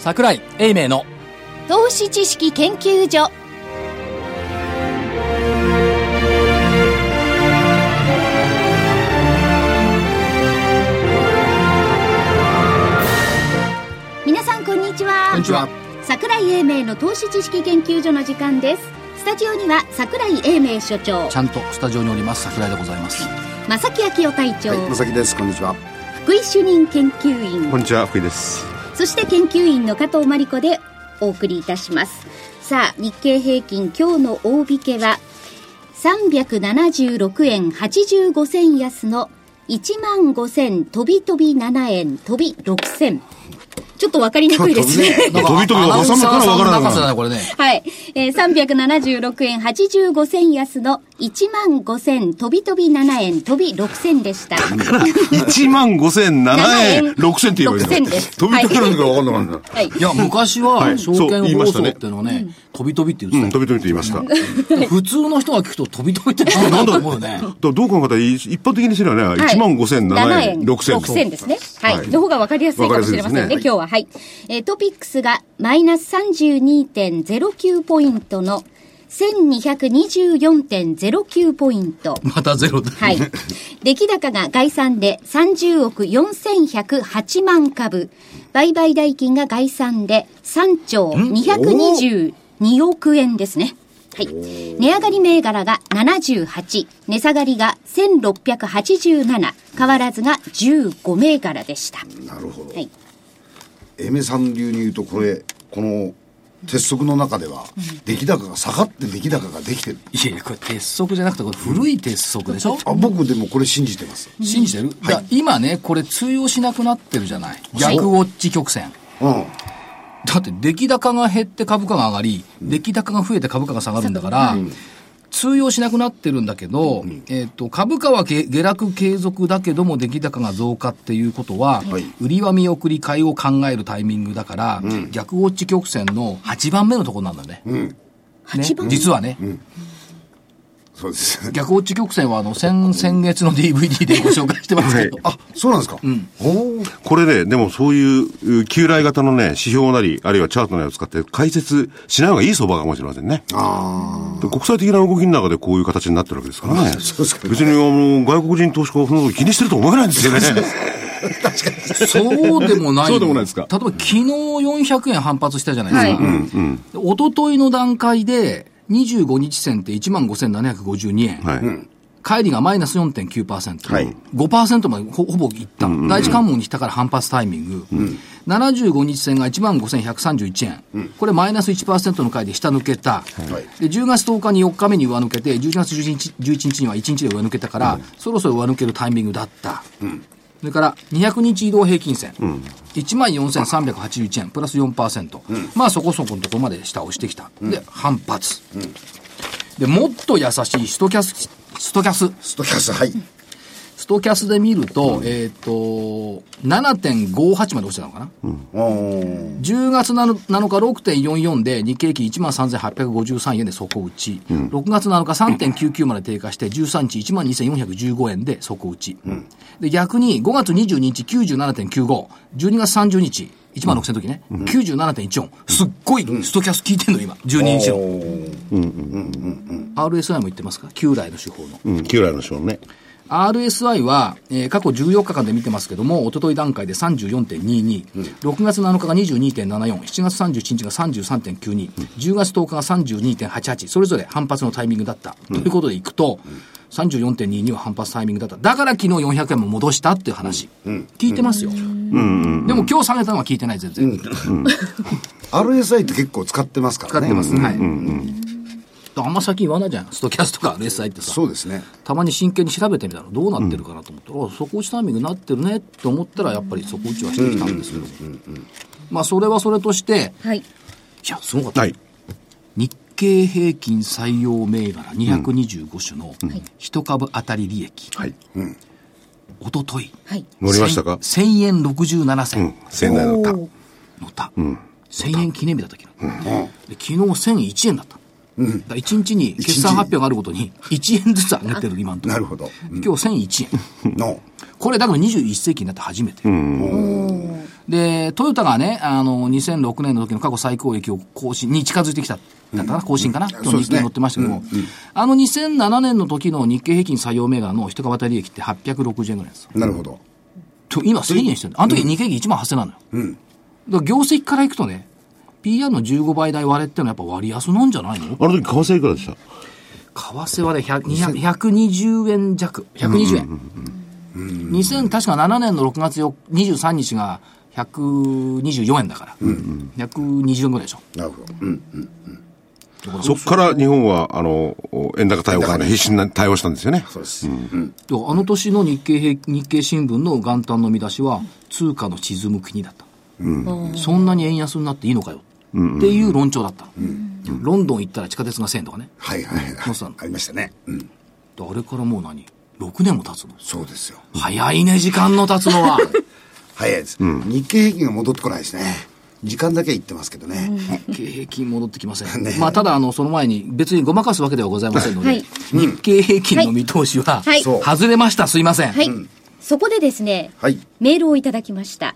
桜井英明の投資知識研究所。皆さんこんにちは。こんにちは。桜井英明の投資知識研究所の時間です。スタジオには桜井英明所長。ちゃんとスタジオにおります。桜井でございます。正木昭夫隊長、はい、まさきです。こんにちは。福井主任研究員。こんにちは、福井です。そして研究員の加藤真理子でお送りいたします。さあ日経平均今日の大引けは376円85銭安の1万5000飛び飛び7円飛び6銭ちょっとわかりにくいですね。なんか飛び飛びが挟むからわからないアナウンサーさんの中じゃないこれねはい。えー、376円85銭安の1万5000飛び飛び7円飛び6銭でした。1万5007円、6千って言えばいい6銭です飛び飛びなんだか分かんなかった。はい。いや昔ははい証そう券放送っ言いましたねていうのはね飛び飛びって言うん、って飛び飛びって言いました。普通の人が聞くと飛び飛びって何だと思うよねらどう考えたら一般的にすればね、1万5007円、6千。6銭ですね。はい。はいの方が分かりやすいかもしれませんね今日は。はい。えートピックスがマイナス32.09ポイントの1224.09ポイント。またゼロだはい。出来高が概算で30億4108万株。売買代金が概算で3兆222億円ですね。はい。値上がり銘柄が78、値下がりが1687、変わらずが15銘柄でした。なるほど。はい。エメさん流に言うと、これ、この鉄則の中では、出来高が下がって出来高ができてる。いやいやこれ鉄則じゃなくてこれ古い鉄則でしょ？あ僕でもこれ信じてます。信じてる、だから今ねこれ通用しなくなってるじゃない？逆ウォッチ曲線うん。だって出来高が減って株価が上がり、出来高が増えて株価が下がるんだから、通用しなくなってるんだけど、えっ、と、株価は下下落継続だけども出来高が増加っていうことは、はい。売りは見送り買いを考えるタイミングだから、逆ウォッチ曲線の8番目のところなんだよね。ね。8番実はね、そうです。逆ウォッチ曲線はあの先、先月の DVD でご紹介してますけど、あ、そうなんですか？うん。これね、でもそういう、旧来型のね、指標なり、あるいはチャートなりを使って解説しない方がいい相場かもしれませんね。あで国際的な動きの中でこういう形になってるわけですからね。そうですか別にあの、外国人投資家はそのこと気にしてると思えないんですよね。そうでもない。そうでもないですか？例えば昨日400円反発したじゃないですか。で一昨日の段階で、25日線って15,752円。はい。帰りがマイナス4.9%。はい5%までほほぼいった。第一関門に来たから反発タイミング。75日線が15,131円。これマイナス1%の回で下抜けた。はいで、10月10日に4日目に上抜けて、11月11日 ,11 日には1日で上抜けたから、そろそろ上抜けるタイミングだった。それから、200日移動平均線。14,381円、プラス4%。まあそこそこのところまで下押してきた。で、反発。で、もっと優しいストキャス、ストキャス。ストキャス、はい。ストキャスで見ると、えっ、と、7.58まで落ちたのかな、おー10月7日6.44で日経平均13,853円で底打ち、6月7日3.99まで低下して13日12,415円で底打ち、で逆に5月22日97.95、12月30日1万6000の時ね、97.14、すっごいストキャス効いてんの今、12日の。RSI も言ってますか？旧来の手法の。うん、旧来の章ね。RSI は、えー過去14日間で見てますけども、一昨日段階で34.22、6月7日が22.74、7月31日が33.92、10月10日が32.88、それぞれ反発のタイミングだった。ということでいくと、34.22は反発タイミングだった。だから昨日400円も戻したっていう話。聞いてますよ。でも今日下げたのは聞いてない、全然。RSI って結構使ってますからね。使ってます。はい。あんま先言わないじゃん。ストキャスとか RSI ってさ。そうですね。たまに真剣に調べてみたらどうなってるかなと思ったら、あ底打ちタイミングになってるねって思ったらやっぱり底打ちはしてきたんですけど、まあそれはそれとしてはい。いやすごかった、はい。日経平均採用銘柄225種の一株当たり利益、はい。おとといはい。乗りましたか？1000円67うん銭。仙台だった。乗った、1000円記念日だった昨日、で昨日1001円だった、だから1日に決算発表があるごとに1円ずつ上げてる今のところ。なるほど。今日1001円。の。これだから21世紀になって初めて。で、トヨタがね、あの、2006年の時の過去最高益を更新に近づいてきた。だったかな、更新かな、今日日経に載ってましたけど。も、あの2007年の時の日経平均採用銘柄の一株当たり利益って860円ぐらいですよ。なるほど。と今1000円してる。あの時日経平均1万8000なのよ。だから業績からいくとね、PR の15倍台割れってのはやっぱ割安なんじゃないの？あの時、為替いくらでした？為替はね、100 200 120円弱、120円。2000、確か7年の6月よ23日が124円だから、120円ぐらいでしょ。なるほど。うん。そこから日本は、あの、円高対応からね必死に対応したんですよね。そうです。であの年の日経平日経新聞の元旦の見出しは、通貨の沈む国だった。そんなに円安になっていいのかよ。っていう論調だった。ロンドン行ったら地下鉄が1000円とかね。はいはいはい。ありましたね。うん。であれからもう何 ?6 年も経つの？そうですよ。早いね、時間の経つのは。早いです。日経平均が戻ってこないですね。時間だけは言ってますけどね。日経平均戻ってきません。ねまあ、ただ、あの、その前に、別にごまかすわけではございませんので、はい日経平均の見通しは、外れました。すいません。はい。そこでですね、はい。メールをいただきました。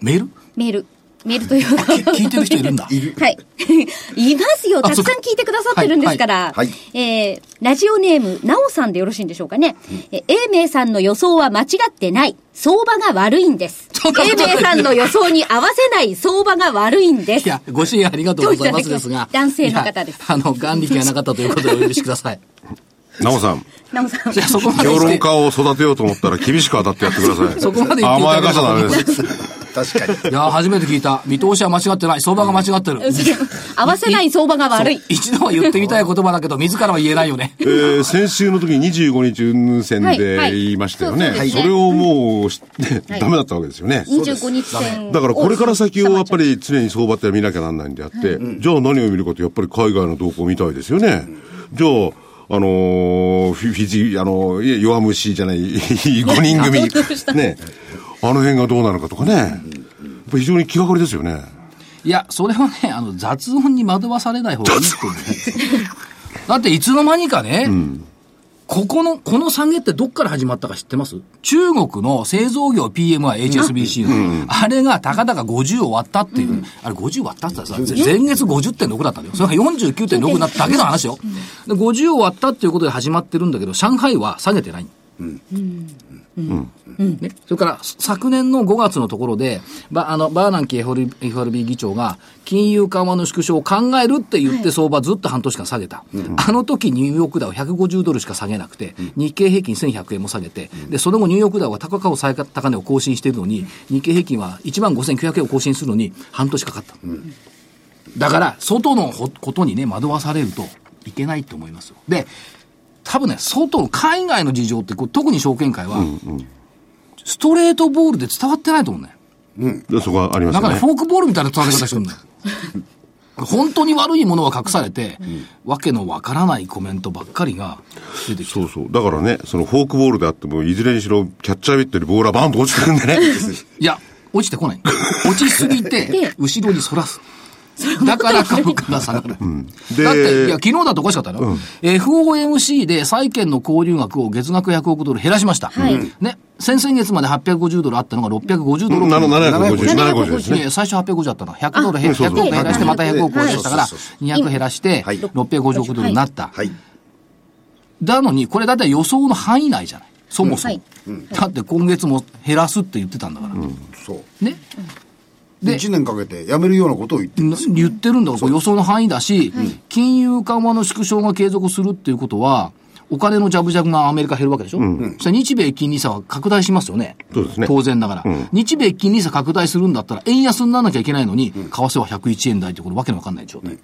メール？メール。メールというか。聞いてる人いるんだ。はい。いますよ。たくさん聞いてくださってるんですから。はいはいえー、ラジオネーム、なおさんでよろしいんでしょうかね。えー、英明さんの予想は間違ってない。相場が悪いんです。英明さんの予想に合わせない相場が悪いんです。いや、ご支援ありがとうございますですが。男性の方ですあの、眼力がなかったということでお許しください。なおさん、なおさんい。や、そこまで評。論家を育てようと思ったら厳しく当たってやってください。そこまで甘やかしちゃダメです。確かに。いや、初めて聞いた。見通しは間違ってない。相場が間違ってる。合わせない相場が悪い。一度は言ってみたい言葉だけど、自らは言えないよね。えー先週の時に25日運線ではいはい言いましたよね。そうそれをもうダメだったわけですよね。25日線。だからこれから先をやっぱ。り常に相場って見なきゃなんないんであって、じゃあ何を見るかとやっぱり海外の動向を見たいですよね。じゃあ、あのーフィフィジー、あのー弱虫じゃない、5人組、ね、あの辺がどうなのかとかね、やっぱ非常に気がかりですよね。いや、それはね、あの、雑音に惑わされない方がいいって思うね。だって、いつの間にかね、ここの、この下げってどっから始まったか知ってます？中国の製造業 PMI、HSBC の、あれがたかだか50を割ったっていう、あれ50割ったってさ、前月50.6だったんだよ。それが49.6になっただけの話よ。で50を割ったっていうことで始まってるんだけど、上海は下げてない。ね、それから昨年の5月のところで、バあのバーナンキ FRB, FRB 議長が金融緩和の縮小を考えるって言って相場ずっと半年間下げた。あの時ニューヨークダウ150ドルしか下げなくて、日経平均1100円も下げて、で、その後ニューヨークダウは高過去最高値を更新しているのに、日経平均は1万5900円を更新するのに半年かかった。だから、外のほことにね、惑わされるといけないと思いますよ。で、多分ね、外の海外の事情って、こう特に証券会は、ストレートボールで伝わってないと思うね。でそこはありますよねなんかね、フ。ォークボールみたいな伝わり方してるんだよ。本当に悪いものは隠されて、わけのわからないコメントばっかりが出てきてそうそう。だからね、そのフォークボールであっても、いずれにしろ、キャッチャービットにボールはバーンと落ちてくるんでね。いや、落ちてこない。落ちすぎて、後ろに反らす。だから株価が下がる。でだって、いや、昨日だとおかしかったよ。FOMC で債券の購入額を月額100億ドル減らしました。ね。先々月まで850ドルあったのが650ドル。750、750で最初850だったの。100ドル減、100そうそう億減らして、また100億を減らしたからそうそう、200減らして、はい650億ドルになった。はい。だのに、これだいたい予想の範囲内じゃない。そもそもはい。だって今月も減らすって言ってたんだから。そう。ね。で、1年かけて辞めるようなことを言ってるんなですよ。言ってるんだ。から、予想の範囲だし、金融緩和の縮小が継続するっていうことは、お金のジャブジャブがアメリカ減るわけでしょ、そしたら日米金利差は拡大しますよね。そうですね。当然ながら、日米金利差拡大するんだったら、円安にならなきゃいけないのに、為替は101円台ってこれわけのわかんない状態。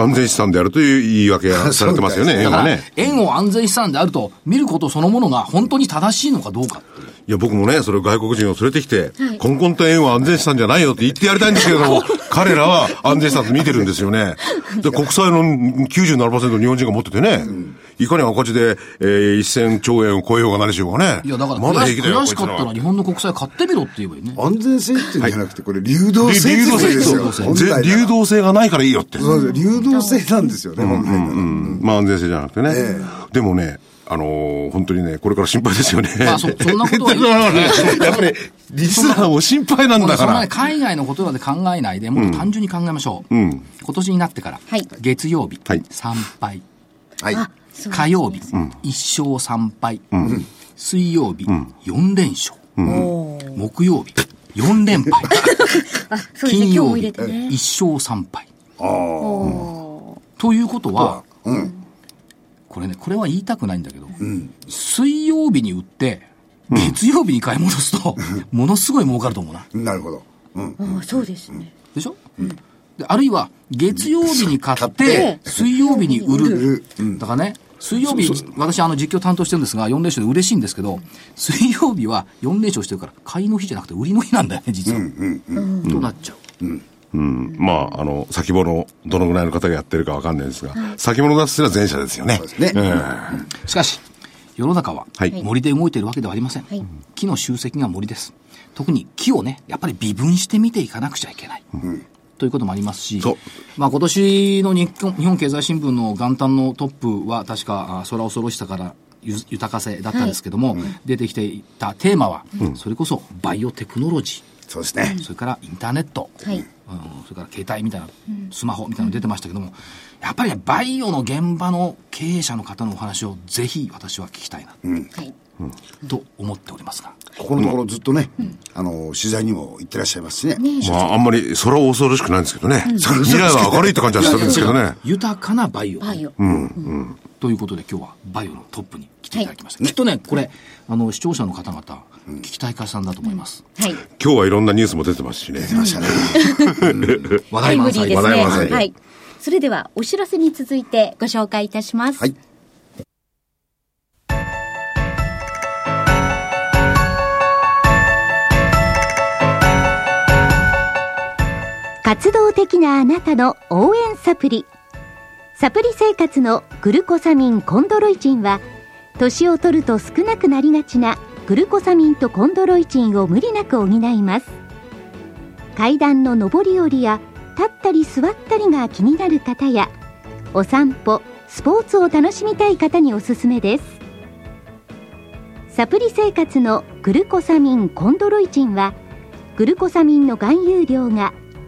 安全資産であるという言い訳が されてますよね、円はね。、円を安全資産であると見ることそのものが本当に正しいのかどうか。いや、僕もね、それを外国人を連れてきて、コンコンと円は安全資産じゃないよって言ってやりたいんですけれども、彼らは安全資産と見てるんですよね。で、国債の97%日本人が持っててね、いかに赤字で、えー、1000兆円を超えようが何しようがね。いや、だからまだ平気だよ、悔しかったら日本の国債買ってみろって言えばいいね。安全性っていうんじゃなくて、これ流動性流動性ですよ。流動性がないからいいよって。そうです流動性なんですよね、本来ならうんまあ安全性じゃなくてね。えでもね、あのー本当にね、これから心配ですよね。まあそそんなことはね やっぱり、リスナーも心配なんだからそんなね、。海外のことまで考えないで、もっと単純に考えましょう。うん。今年になってから、はい月曜日、はい3敗。はい。火曜日、1勝3敗。水曜日、4連勝。木曜日、4連敗。金曜日、日も入れてね。1勝3敗。おということは、うん。これね、これは言いたくないんだけど、水曜日に売って、月曜日に買い戻すと、ものすごい儲かると思うな。なるほど。うん。ーあそうですね。でしょ、であるいは、月曜日に買ってて、水曜日に売売るだからね、水曜日、私、あの、実況担当してるんですが、4連勝で嬉しいんですけど、水曜日は4連勝してるから、買いの日じゃなくて売りの日なんだよね、実は。となっちゃう。うん。まあ、あの、先物、どのぐらいの方がやってるかわかんないですが、先物出すのは前者ですよね。そうですね。しかし、世の中ははい森で動いているわけではありません。はい木の集積が森です。特に木をね、やっぱり微分して見ていかなくちゃいけない。ということもありますしまあ今年の日本日本経済新聞の元旦のトップは確か、あ空恐ろしさからゆ豊かせだったんですけども、出てきていたテーマは、それこそバイオテクノロジそうですね。ー、。それからインターネット、はい。うん。それから携帯みたいな、スマホみたいなの出てましたけども、やっぱりね、バイオの現場の経営者の方のお話をぜひ私は聞きたいな、はいと思っておりますが。ここのところずっとね、あの、取材にも行ってらっしゃいますしね。まあ、あんまり空は恐ろしくないんですけどね。未来は明るいって感じはするんですけどね。豊かなバイオ。バイオということで今日はバイオのトップに来ていただきました。きっとね、これ、あの、視聴者の方々、聞きたい会さんだと思います。はい今日はいろんなニュースも出てますしね。出ましたね。話タイムリーですね話題満載ではいそれではお知らせに続いてご紹介いたしますはい。活動的なあなたの応援サプリ。サプリ生活のグルコサミンコンドロイチンは年を取ると少なくなりがちなグルコサミンとコンドロイチンを無理なく補います。階段の上り下りや立ったり座ったりが気になる方やお散歩スポーツを楽しみたい方におすすめです。サプリ生活のグルコサミンコンドロイチンはグルコサミンの含有量が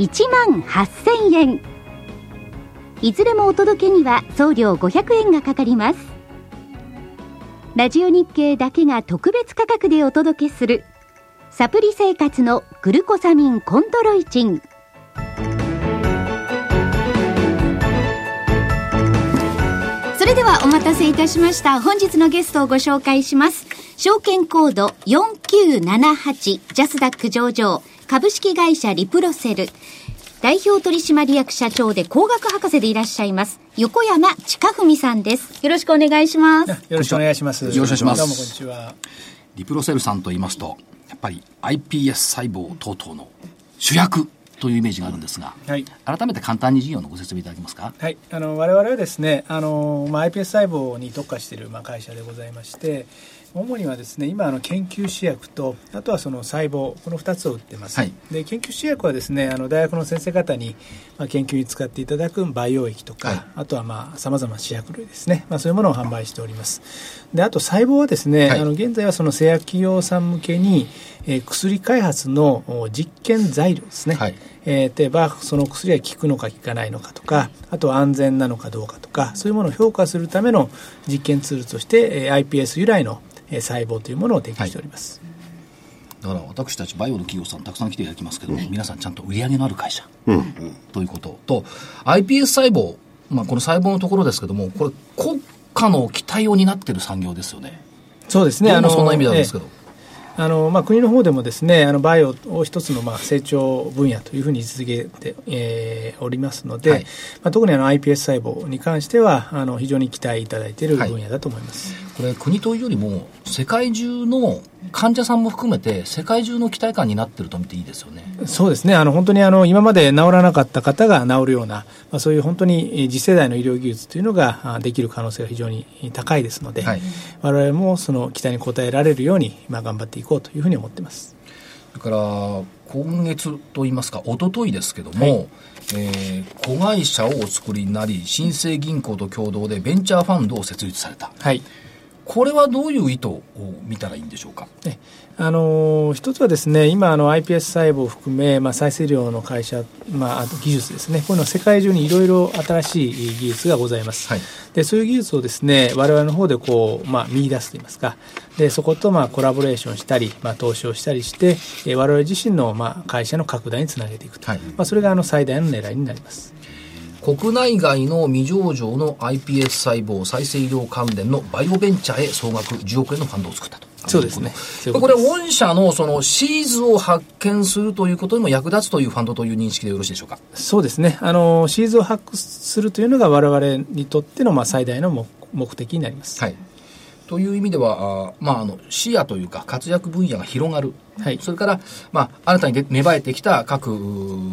1万8000円。いずれもお届けには送料500円がかかります。ラジオ日経だけが特別価格でお届けするサプリ生活のグルコサミンコントロイチン。それではお待たせいたしました。本日のゲストをご紹介します。証券コード4978ジャスダック上場。株式会社リプロセル代表取締役社長で工学博士でいらっしゃいます横山近文さんですよろしくお願いします よろしくお願いします。よろしくお願いしますどうもこんにちは。リプロセルさんと言いますと、やっぱり iPS 細胞等々の主役というイメージがあるんですが、はい。改めて簡単に事業のご説明いただけますか？はい、あの我々はですね、あのまあ iPS 細胞に特化しているまあ会社でございまして、主にはですね、今あの研究試薬とあとはその細胞この2つを売ってます。はいで研究試薬はですね、あの大学の先生方にまあ研究に使っていただく培養液とか、はいあとはまあ様々な試薬類ですね、まあそういうものを販売しております。であと細胞はですね、はいあの現在はその製薬企業さん向けに、えー薬開発のお実験材料ですね。はいえー例えばその薬が効くのか効かないのかとかあとは安全なのかどうかとかそういうものを評価するための実験ツールとして、えー iPS 由来の、えー細胞というものを提供しております、だから私たちバイオの企業さんたくさん来ていただきますけど、皆さんちゃんと売り上げのある会社、ということと iPS 細胞、まあ、この細胞のところですけどもこれ国家の期待を担っている産業ですよね。そうですね。どうもそんな意味なんですけど、えーあのまあ、国の方でもですねあのバイオを一つのまあ成長分野というふうに位置づけて、えーおりますので、はい。まあ、特にあの iPS 細胞に関してはあの非常に期待いただいている分野だと思います、ここれ国というよりも世界中の患者さんも含めて世界中の期待感になってると見ていいですよね。そうですね。あの本当にあの今まで治らなかった方が治るような、まあ、そういう本当に次世代の医療技術というのができる可能性が非常に高いですので、はい、我々もその期待に応えられるようにまあ頑張っていこうというふうに思ってます。それから今月といいますか一昨日ですけども、はい、えー、子会社をお作りになり新生銀行と共同でベンチャーファンドを設立された。はいこれはどういう意図を見たらいいんでしょうか？あの一つはですね今あの iPS 細胞を含め、まあ、再生量の会社、まあ、あと技術ですね。こういうのは世界中にいろいろ新しい技術がございます、はい、でそういう技術をですね我々の方でこう、まあ、見出すといいますか。でそことまあコラボレーションしたり、まあ、投資をしたりして、え我々自身のまあ会社の拡大につなげていくと、はい、まあ、それがあの最大の狙いになります。国内外の未上場の iPS 細胞再生医療関連のバイオベンチャーへ総額10億円のファンドを作ったと。そうですね。これ、御社のそのシーズを発見するということにも役立つというファンドという認識でよろしいでしょうか？そうですね。あの、シーズを発掘するというのが我々にとってのまあ最大の目的になります。はい。という意味では、あまあ、あの視野というか活躍分野が広がる、はい、それから、まあ、新たに芽生えてきた各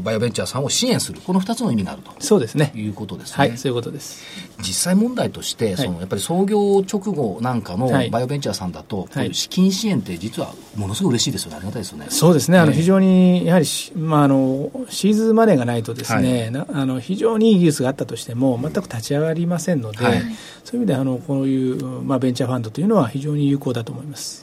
バイオベンチャーさんを支援する。この2つの意味があると。そうですね。いうことですね。はいそういうことです。実際問題として、そのやっぱり創業直後なんかのバイオベンチャーさんだと、こういう資金支援って実はものすごい嬉しいですよね。ありがたいですよね。そうですね、あの非常にやはり、まあ、あのシーズンマネーがないとですね、はい、あの非常にいい技術があったとしても全く立ち上がりませんので、はい、そういう意味であのこういう、まあ、ベンチャーファンドというのは非常に有効だと思います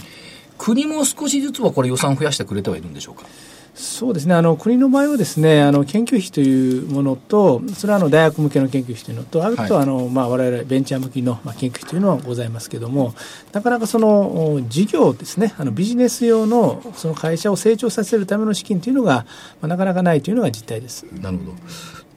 国も少しずつはこれ予算増やしてくれてはいるんでしょうか？そうですね。あの国の場合はですねあの研究費というものとそれはあの大学向けの研究費というのとあると、はい、あのまあ、我々ベンチャー向きの、まあ、研究費というのはございますけれどもなかなかその事業ですねあのビジネス用のその会社を成長させるための資金というのが、まあ、なかなかないというのが実態です。なるほど。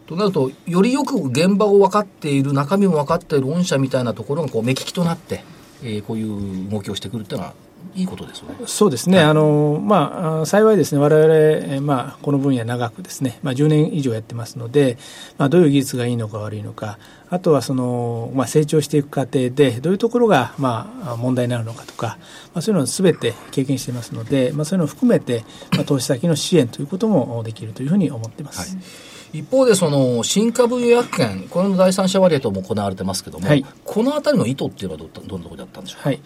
となると、よりよく現場を分かっている、中身も分かっている御社みたいなところがこう目利きとなって、えー、こういう動きをしてくるっていうのは、いいことですね。そうですね。はい、あの、まあ、幸いですね、我々、まあ、この分野長くですね、まあ、10年以上やってますので、まあ、どういう技術がいいのか悪いのか、あとはその、まあ、成長していく過程で、どういうところが、まあ、問題になるのかとか、まあ、そういうのをすべて経験していますので、まあ、そういうのを含めて、まあ、投資先の支援ということもできるというふうに思っています。はい一方でその新株予約権、これの第三者割合とも行われてますけれども、はい、このあたりの意図っていうのはどどんなところだったんでしょうか、はい、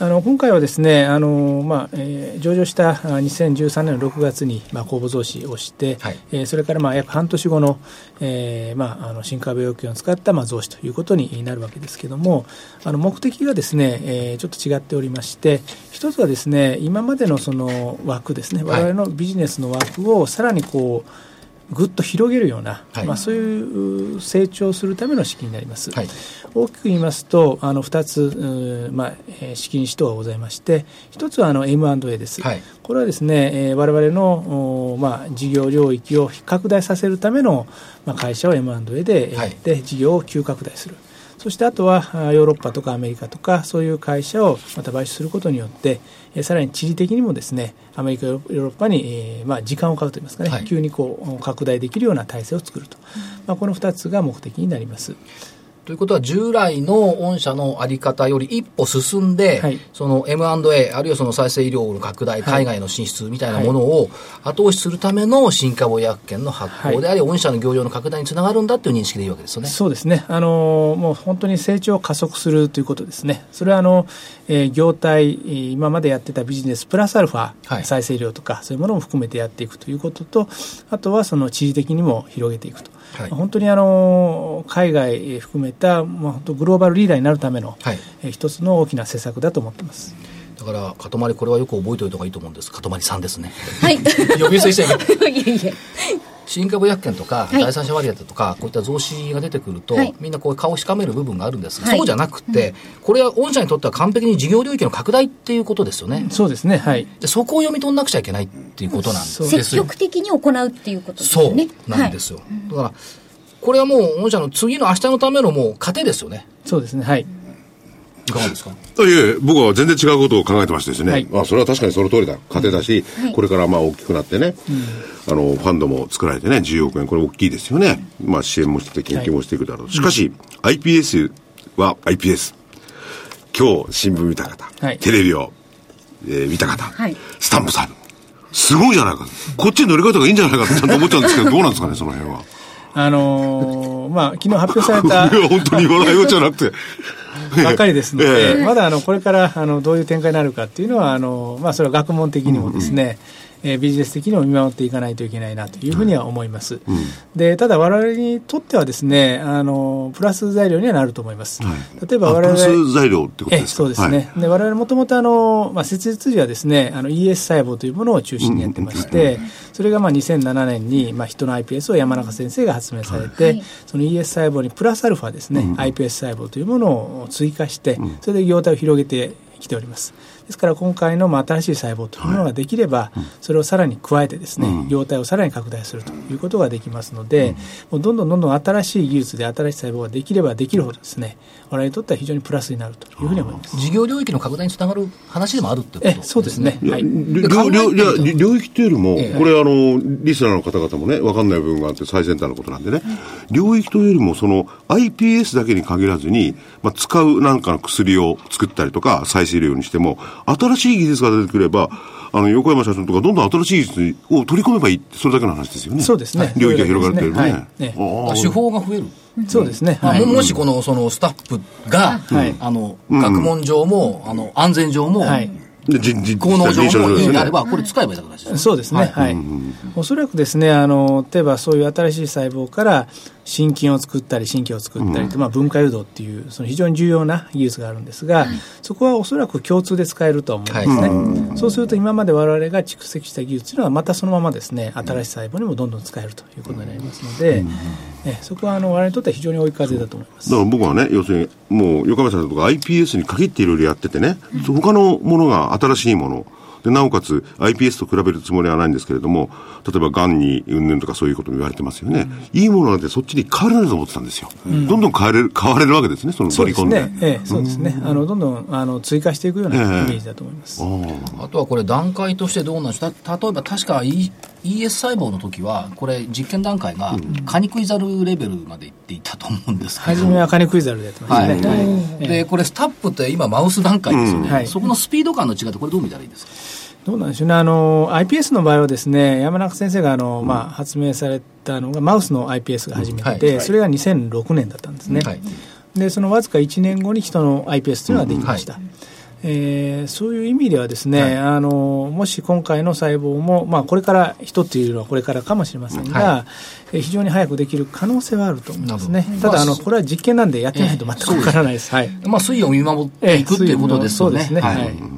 あの今回はですねあの、まあえー、上場した2013年の6月に、まあ、公募増資をして、はい、えー、それからまあ約半年後の,、えーまあ、あの新株予約権を使った、まあ、増資ということになるわけですけれども、あの目的がですね、えー、ちょっと違っておりまして、一つはですね今までのその枠ですね、我々のビジネスの枠をさらにこう、ぐっと広げるような、はい、まあ、そういう成長するための資金になります。はい、大きく言いますと、あの2つ、まあ、資金使途がございまして、1つはあの M&A です。はい、これはですね、われわれの、まあ、事業領域を拡大させるための、まあ、会社を M&A でやって、事業を急拡大する。そしてあとはヨーロッパとかアメリカとかそういう会社をまた買収することによってさらに地理的にもですねアメリカヨーロッパに、えー、まあ時間を買うといいますかね、はい、急にこう拡大できるような体制を作ると、まあ、この2つが目的になります。ということは、従来の御社のあり方より一歩進んで、はい、その M&A、あるいはその再生医療の拡大、海外の進出みたいなものを後押しするための新株薬券の発行であり、はい、御社の業用の拡大につながるんだという認識でいいわけですよね。そうですね。あの、もう本当に成長を加速するということですね。それはあの、えー、業態、今までやってたビジネスプラスアルファ、はい、再生医療とか、そういうものも含めてやっていくということと、あとはその地理的にも広げていくと。はい、本当にあの海外含めた、まあ、本当グローバルリーダーになるための、はい、え一つの大きな施策だと思ってます。だから、塊、これはよく覚えておいた方がいいと思うんです。塊さんですね。はい。呼び捨てしちゃ いけない。いやいや。新株薬券とか、第三者割当とか、こういった増資が出てくると、はい、みんなこう顔をしかめる部分があるんですが、はい、そうじゃなくて、これは御社にとっては完璧に事業領域の拡大っていうことですよね。そうですね。はい。でそこを読み取んなくちゃいけないっていうことなんですよ。積極的に行うっていうことですね。そうなんですよ。だから、これはもう、御社の次の明日のためのもう糧ですよね。そうですね。はい。いかがですか？いえ、僕は全然違うことを考えてましてですね、はい、まあ、それは確かにその通りだ、糧だし、はい、これからまあ大きくなってね、うん、あの、ファンドも作られてね、10億円、これ大きいですよね。まあ、支援もして、研究もしていくだろう。しかし、iPS は iPS。今日新聞見た方、はい。テレビを、えー見た方、はい。スタンプさん。すごいじゃないか。こっちに乗り換えた方がいいんじゃないかってちゃんと思っちゃうんですけど、どうなんですかね、その辺は。あのーまあ、昨日発表されたいや、本当に笑い事じゃなくて。ばっかりですので、ええ。まだあのこれからあのどういう展開になるかっていうのは、あのまあ、それは学問的にもですね、えービジネス的にも見守っていかないといけないなというふうには思います。でただ、我々にとってはですねあのプラス材料にはなると思います。例えばあ我々プラス材料ってことええですか？そうですね、で我々もともとあの、まあ、設立時はですねあの ES 細胞というものを中心にやってまして、それがまあ2007年に、まあ、人の iPS を山中先生が発明されて、はい。その ES 細胞にプラスアルファですね、iPS 細胞というものを追加して、それで業態を広げてきております。ですから今回のまあ新しい細胞というものができれば、それをさらに加えてですね、業態をさらに拡大するということができますので、もうどんどんどんどん新しい技術で新しい細胞ができればできるほどですね、我々にとっては非常にプラスになるというふうに思います。事業領域の拡大につながる話でもあるってことえそうですね。はい。領領いや領域というよりも、ええ。これあの、リスナーの方々もね、わかんない部分があって最先端のことなんでね、領域というよりも、その iPS だけに限らずに、まあ、使うなんかの薬を作ったりとか、再生量にしても、新しい技術が出てくれば、あの、横山社長とか、どんどん新しい技術を取り込めばいいって、それだけの話ですよね。そうですね。領域が広がるというね。はい。ええああ手法が増える。そうですね。まあはい。ももしこのそのスタッフが、はい。あの学問上も、あの安全上も、はい。で、じじ効能上もいいであれば、これ使えばいいだけですよそうですね。はい。おそらくですね、あの、例えばそういう新しい細胞から心筋を作ったり、神経を作ったりと、まあ分化誘導っていう、その非常に重要な技術があるんですが、そこはおそらく共通で使えるとは思うんですね。そうすると今まで我々が蓄積した技術というのは、またそのままですね、新しい細胞にもどんどん使えるということになりますので、えそこはあの我々にとっては非常に追い風だと思います。だ。から僕はね、要するに、もう、横山さんとか iPS に限っていろいろやっててね、他のものが新しいもの、で、なおかつ iPS と比べるつもりはないんですけれども、例えば癌にうんぬんとかそういうことも言われてますよね。いいものなんてそっちに変われないと思ってたんですよ。どんどん変えれる、変われるわけですね、そのそう取り込んで。ですね。ええ、そうですね。あの、どんどん、あの、追加していくようなイメージだと思います。あとはこれ段階としてどうなんですか？例えば確か、E- ES 細胞の時はこれ実験段階がカニクイザルレベルまでいっていたと思うんですけど。初めはカニクイザルでやってまはいしたね。はいでこれスタップって今マウス段階ですよね、うん。はい。そこのスピード感の違いってこれどう見たらいいですか？どうなんでしょうね。あの、iPS の場合はですね、山中先生があの、まあ、発明されたのが、マウスの iPS が初めてで、はい。はい。それが2006年だったんですね。はい。で、そのわずか1年後に人の iPS というのができました。えーそういう意味ではですね、あのもし今回の細胞も、まあ、これから人っていうのはこれからかもしれませんが、はえー非常に早くできる可能性はあると思いますね。ただあのまあこれは実験なんでやってみないと全くわからないです、はい。まあ推移を見守っていくっていうことですよね。そうですね、ははいい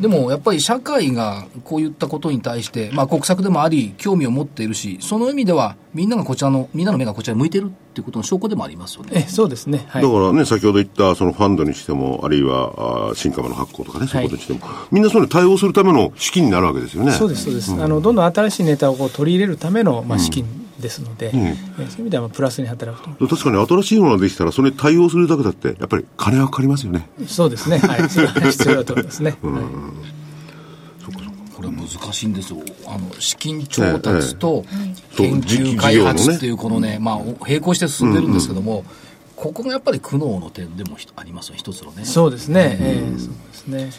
でもやっぱり社会がこういったことに対して、まあ、国策でもあり、興味を持っているし、その意味では、みんながこちらの、みんなの目がこちらに向いてるっていうことの証拠でもありますよね。えそうですね、はい。だからね、先ほど言ったそのファンドにしても、あるいはあー新株の発行とかね、そういうことにしても、みんなそれに対応するための資金になるわけですよね。そうです、そうです、あのどんどん新しいネタをこう取り入れるための、まあ、資金ですので、えそういう意味ではまあプラスに働くと、確かに新しいものができたら、それに対応するだけだって、やっぱり金はかかりますよね。そうですね、はい、それは必要だと思いますね。はい。これ難しいんですよ。あの、資金調達と研究じ開発っていうこのね、まあ、並行して進んでるんですけども、ここがやっぱり苦悩の点でもひありますよ、一つのね。そうですね、ええそうですね。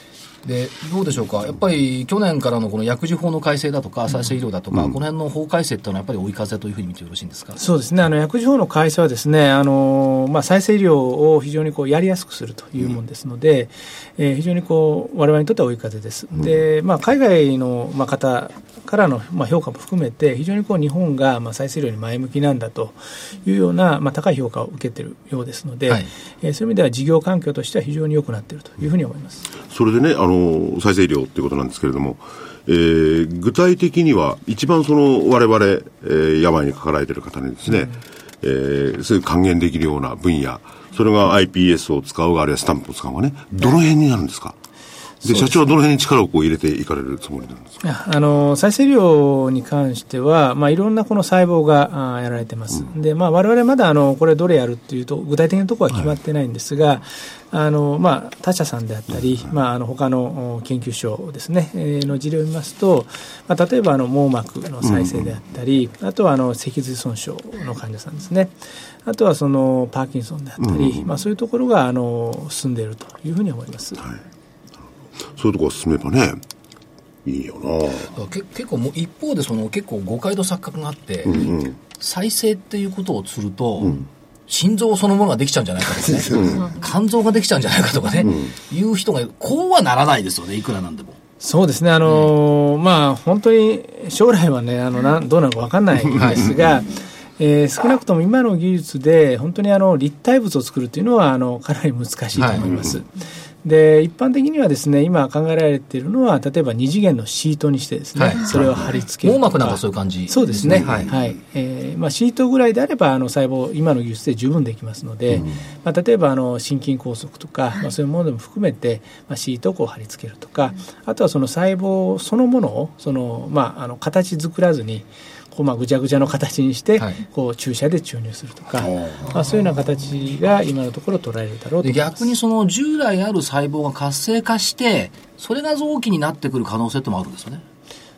で、どうでしょうか、やっぱり去年からのこの薬事法の改正だとか、再生医療だとか、この辺の法改正っていうのは、やっぱり追い風というふうに見てよろしいんですか？そうですね、あの薬事法の改正はですね、あのまあ、再生医療を非常にこうやりやすくするというものですので、えー非常にこう我々にとっては追い風です。で、まあ、海外のまあ方からのまあ評価も含めて、非常にこう日本がまあ再生医療に前向きなんだというような、まあ、高い評価を受けているようですので、はいえーそういう意味では事業環境としては非常に良くなっているというふうに思います。それでね、あの、再生医療っていうことなんですけれども、えー具体的には、一番その、我々、えー病にかかられている方にですね、えーそういう還元できるような分野、それが iPS を使うが、あるいはスタンプを使うがね、どの辺になるんですか？で、社長はどの辺に力をこう入れていかれるつもりなんですか？あの再生量に関しては、まあ、いろんなこの細胞があやられてます、でまあ、我々まだあのこれ、どれやるっていうと、具体的なところは決まってないんですが、あのまあ、他社さんであったり、まあ、あの他のお研究所ですね、えーの事例を見ますと、まあ、例えばあの網膜の再生であったり、あとはあの脊髄損傷の患者さんですね、あとはそのパーキンソンであったり、まあ、そういうところがあの進んでいるというふうに思います。そういうとこが進めばね、いいよな。け結構もう一方でその結構誤解と錯覚があって、再生っていうことをすると、心臓そのものができちゃうんじゃないかとかね、肝臓ができちゃうんじゃないかとかね、いう人がこうはならないですよねいくらなんでも。そうですね、あのーまあ、本当に将来はね、あのなんどうなるか分かんないんですが、えー少なくとも今の技術で、本当にあの立体物を作るというのはあのかなり難しいと思います。で一般的にはですね今考えられているのは例えば二次元のシートにしてですね、はい。それを貼り付ける網膜なんかそういう感じ。そうですね、ははい。い。えーまあ、シートぐらいであればあの細胞今の技術で十分できますので、まあ、例えばあの心筋梗塞とか、まあ、そういうものでも含めて、まあ、シートをこう貼り付けるとか、あとはその細胞そのものをその、まあ、あの形作らずにこうまあぐちゃぐちゃの形にして、はい。こう注射で注入するとか、まあ、そういうような形が今のところ捉えられるだろうと逆にその従来ある細胞が活性化して、それが臓器になってくる可能性ってもあるんですよね。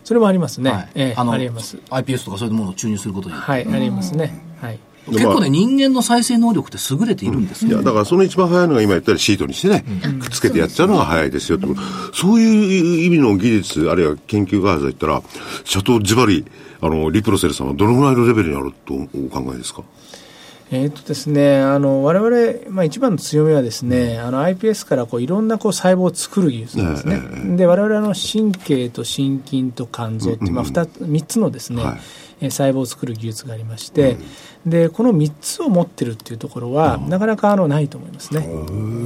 それもありますね、はい。ええあのありえます。iPS とかそういうものを注入することにはいありえますね。はい結構ね、人間の再生能力って優れているんですよ。いや、だからその一番早いのが今言ったようにシートにしてね、くっつけてやっちゃうのが早いですよって。こと。そういう意味の技術、あるいは研究開発だったら、社長ズバリ、あの、リプロセルさんはどのぐらいのレベルにあるとお考えですか？えーとですね、あの我々、まあ、一番の強みはですね、あの iPS からこういろんなこう細胞を作る技術なんですね。で我々あの神経と心筋と肝臓っていう、まあ、2つ3つのですね、はいえー細胞を作る技術がありまして、でこの3つを持ってるっていうところは、なかなかあのないと思いますね。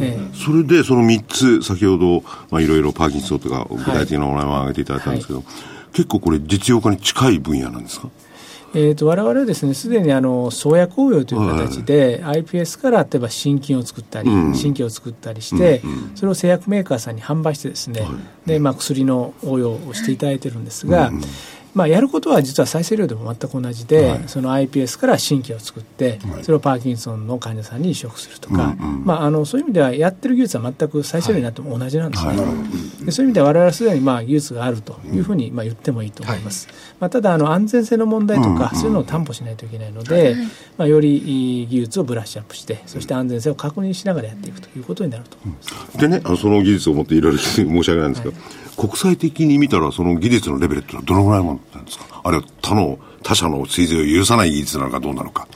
ええ。それでその3つ、先ほど、まあ、いろいろパーキンソンとか具体的なお名前を挙げていただいたんですけど、結構これ実用化に近い分野なんですか？えー、と我々はですねすでにあの創薬応用という形で、iPS から例えば心筋を作ったり、神経を作ったりして、それを製薬メーカーさんに販売してですね、でまあ、薬の応用をしていただいてるんですが、まあ、やることは実は再生量でも全く同じで、その iPS から神経を作って、それをパーキンソンの患者さんに移植するとか、まあ、あのそういう意味ではやってる技術は全く再生量になっても同じなんですね。でそういう意味では我々はすでにまあ技術があるというふうにまあ言ってもいいと思います。まあ、ただあの安全性の問題とか、そういうのを担保しないといけないので、まあ、よりいい技術をブラッシュアップしてそして安全性を確認しながらやっていくということになると思います。でね、あのその技術を持っていろいろ申し訳ないんですけど、国際的に見たらその技術のレベルってのはどのぐらいのものなんですか？あるいは他の、他社の追随を許さない技術なのかどうなのか。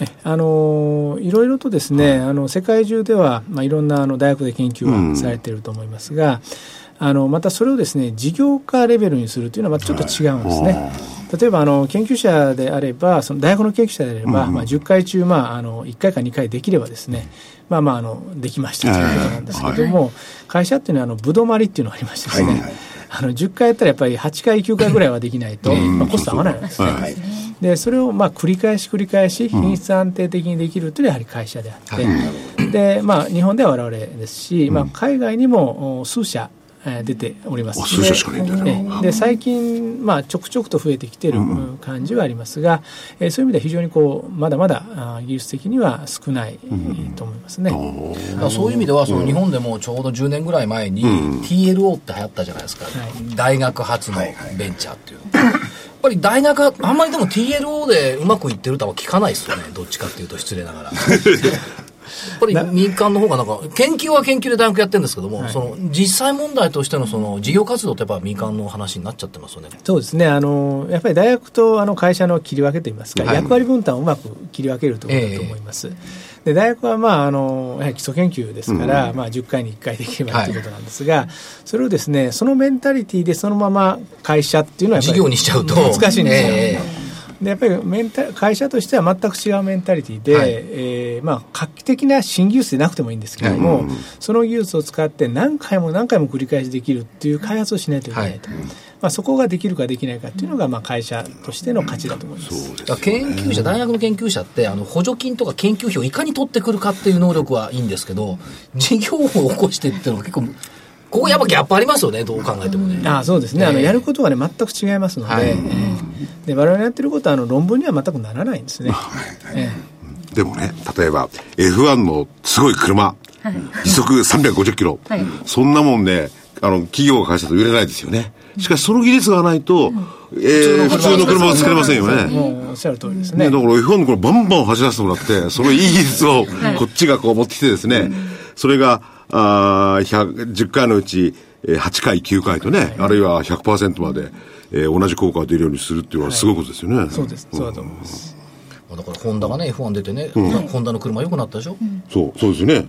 えあのいろいろとですね、あの世界中では、まあ、いろんなあの大学で研究はされていると思いますが、あのまたそれをですね事業化レベルにするというのはまたちょっと違うんですね。例えばあの研究者であれば、その大学の研究者であれば、まあ、10回中、まあ、あの1回か2回できればですね、まあまああのできましたということなんですけども、会社っていうのはあのぶどまりっていうのがありましてですね、あの10回やったらやっぱり8回、9回ぐらいはできないと、まあ、コスト合わないわけですね。でそれをまあ繰り返し繰り返し品質安定的にできるというのはやはり会社であって、でまあ、日本では我々ですし、まあ、海外にもお数社えー出ております。あ数社しかないんだねでで最近、まあ、ちょくちょくと増えてきているうん感じはありますが、えーそういう意味では非常にこうまだまだ技術的には少ない、と思いますね。だからそういう意味では、その日本でもちょうど10年ぐらい前に、TLO って流行ったじゃないですか、大学発のベンチャーっていうの。やっぱり大学は、あんまりでも TLO でうまくいってるとは聞かないですよね、どっちかっていうと失礼ながら。やっぱり民間の方がなんか、研究は研究で大学やってるんですけども、その実際問題としてのその事業活動ってやっぱ民間の話になっちゃってますよね。そうですね。あのやっぱり大学とあの会社の切り分けといいますか、役割分担をうまく切り分けるところだと思います。で大学は、まあ、あのやはり基礎研究ですから、まあ、10回に1回できればとい。うことなんですが、それをですねそのメンタリティーでそのまま会社っていうのは事業にしちゃうと難しいんですよ。えでやっぱりメンタ会社としては全く違うメンタリティーで、はい。えーまあ、画期的な新技術でなくてもいいんですけれども、その技術を使って何回も何回も繰り返しできるっていう開発をしないといけないと、まあ、そこができるかできないかっていうのが、まあ、会社としての価値だと思います。だから研究者、大学の研究者って、あの補助金とか研究費をいかに取ってくるかっていう能力はいいんですけど、事業を起こしてっていうのが結構ここやっぱギャップありますよね、どう考えてもね。あそうですね、あのええ。やることがね、全く違いますので、はい。ええ。で我々やってることはあの論文には全くならないんですね。えでもね、例えば F1 のすごい車、時速350キロ、はい。そんなもんね、あの、企業が会社と売れないですよね。しかしその技術がないと、えー普通の車は作れませんよえね。もうおっしゃる通りですね、ね。だから F1 のこれバンバン走らせてもらって、そのいい技術をこっちがこう持ってきてですね、それが、あー100 10回のうちえー8回、9回とね、あるいは100%まで、えー同じ効果が出るようにするっていうのはすごいことですよね。そうです、そうだと思います。だからホンダがね、F1 出てね、ホンダの車良くなったでしょ、そう、そうですよね。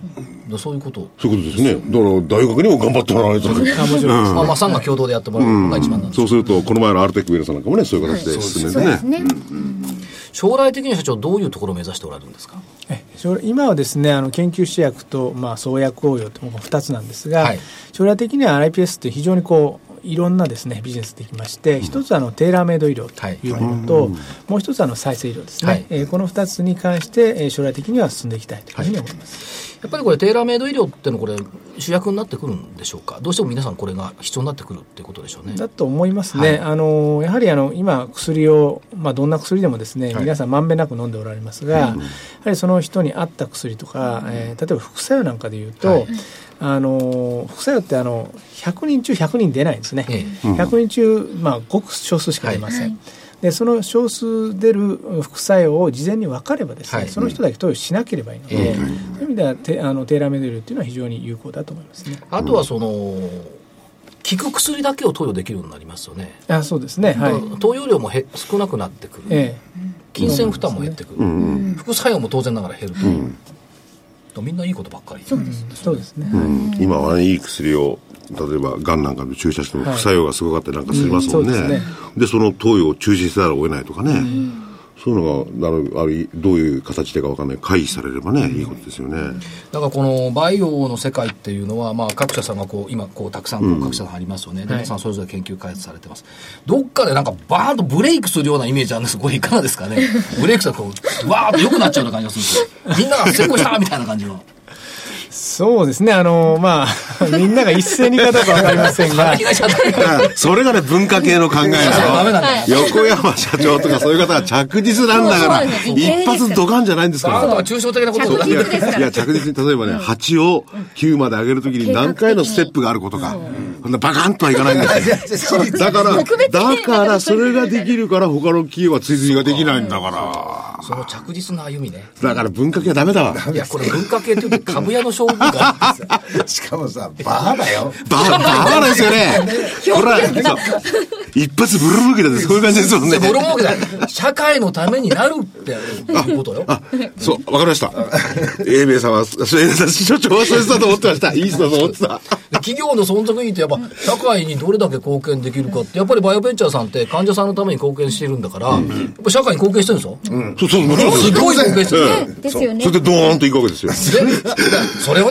でそういうこと。そういうことですね。だから大学にも頑張ってもらわないと。あもちろんです。まあ、まあ、産が共同でやってもらうのが一番なんですそうすると、この前のアルテックウェルさんなんかもね、そういう形で進めてね。ね。将来的には社長、どういうところを目指しておられるんですか？え将来今はですねあの研究試薬と、まあ、創薬応用とも2つなんですが、はい。将来的には RIPS って非常にこういろんなですねビジネスできまして、一つはあのテーラーメイド医療とい。うものと、もう一つはあの再生医療ですね、はい。えーこの2つに関して、えー将来的には進んでいきたいというふうに思います。やっぱりこれ、テーラーメイド医療ってのはこれ、主役になってくるんでしょうか、どうしても皆さん、これが必要になってくるってことでしょうね。だと思いますね、はい。あのやはりあの今、薬を、まあ、どんな薬でもですね、はい。皆さん、まんべんなく飲んでおられますが、やはりその人に合った薬とか、えー例えば副作用なんかでいうと、はい。あの副作用ってあの100人中100人出ないんですね、え100人中、まあ、ごく少数しか出ません。はいでその少数出る副作用を事前に分かればですね、はい。その人だけ投与しなければいいので、ええそういう意味ではテあのテーラーメイド医療っていうのは非常に有効だと思いますね。あとはその、効く薬だけを投与できるようになりますよね。あそうですね、はい。投与量もへ少なくなってくる、え金銭負担も減ってくる、副作用も当然ながら減ると、みんないいことばっかり。えそうですね、うん。今はね、いい薬を、例えば、がんなんかの注射しても副作用がすごかったりなんかしますもんね。うんそうですね。で、その投与を中止せざるを得ないとかね。そういうのが、ある、ある、どういう形でかわかんない、回避されればね、いいことですよね。だからこのバイオの世界っていうのは、まあ、各社さんがこう今こうたくさん各社さんありますよね、で皆さんそれぞれ研究開発されてます、どっかでなんかバーンとブレイクするようなイメージあるんです。これいかがですかね。ブレイクしたらこうわーっと良くなっちゃうような感じがするんですよ。みんなが成功したみたいな感じのそうですね、あのまあ、みんなが一斉にかどうか分かりませんが それがね、文化系の考えなの。横山社長とかそういう方は着実なんだから、一発ドカンじゃないんですから。抽象的なこといや着実に、例えばね、8を9まで上げるときに何回のステップがあることか。そんなバカンとはいかないんですよ。だから、だから、それができるから、他の企業は追随ができないんだかその着実な歩みねら。だから文化系はダメだわ。いやこれ文化系っていうと株屋の将軍が しかもさ、バーだよ。バカ、バカなんですよね。ほら、そう一発ブルーブルでそういう感じですもんね。ボロ儲けだ社会のためになるってことよあ、そう、わかりました。英明さんは、それ、所長はそういう人だと思ってました。いい人だと思ってた。で企業の存続意義ってやっぱ社会にどれだけ貢献できるかってやっぱりバイオベンチャーさんって患者さんのために貢献してるんだから、やっぱ社会に貢献してるんですよ、そうそう、もちろんですすごい貢献してる、ええですよねそれでドーンといくわけですよ。でそれを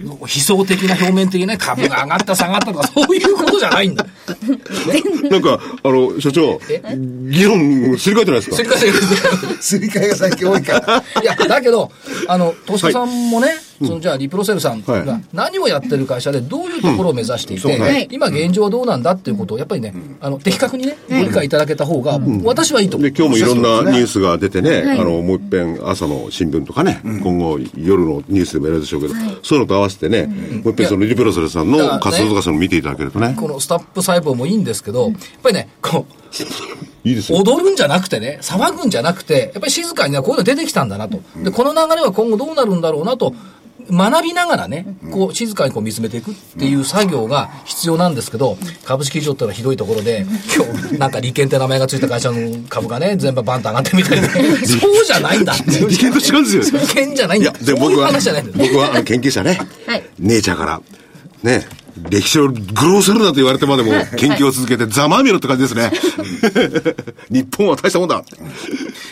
悲壮的な表面的な株が上がった下がったとかそういうことじゃないんだ。なんか、あの、所長、議論すり替えてないですか？それからすり替えが最近多いから。いや、だけど、あの、投資家さんもね、そのじゃあ、リプロセルさんはい。が何をやってる会社でどういうところを目指していて、うん。そうはい。今現状はどうなんだっていうことを、やっぱりね、あの、的確にね、ご理解いただけた方が、私はいいと思う。で、。今日もいろんなニュースが出てね、はい。あの、もう一遍朝の新聞とかね、今後夜のニュースでもやるでしょうけど、そういうのと合わせてね、もう一遍そのリプロセルさんの活動とかその見ていただけるとね、このスタップ細胞もいいんですけど、やっぱりね、こう、いいですよ。踊るんじゃなくてね、騒ぐんじゃなくて、やっぱり静かにねこういうの出てきたんだなと。で、この流れは今後どうなるんだろうなと、学びながらね、こう、静かにこう見つめていくっていう作業が必要なんですけど、株式市場ってのはひどいところで、今日、なんか利権って名前がついた会社の株がね、全部バンと上がってみたいな、そうじゃないんだって。利権と違うんですよ。利権じゃないんだ。で、そう。いう僕は、話じゃないんだよ。僕は研究者ね、はい。ネイチャーから、ね、歴史を愚弄するなと言われてまでも研究を続けて、ざまあみろって感じですね。日本は大したもんだ。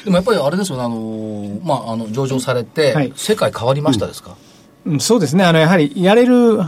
でもやっぱりあれですよね、あの、まあ、あの、上場されて、はい。世界変わりましたですか、うん、そうですね、あのやはりやれる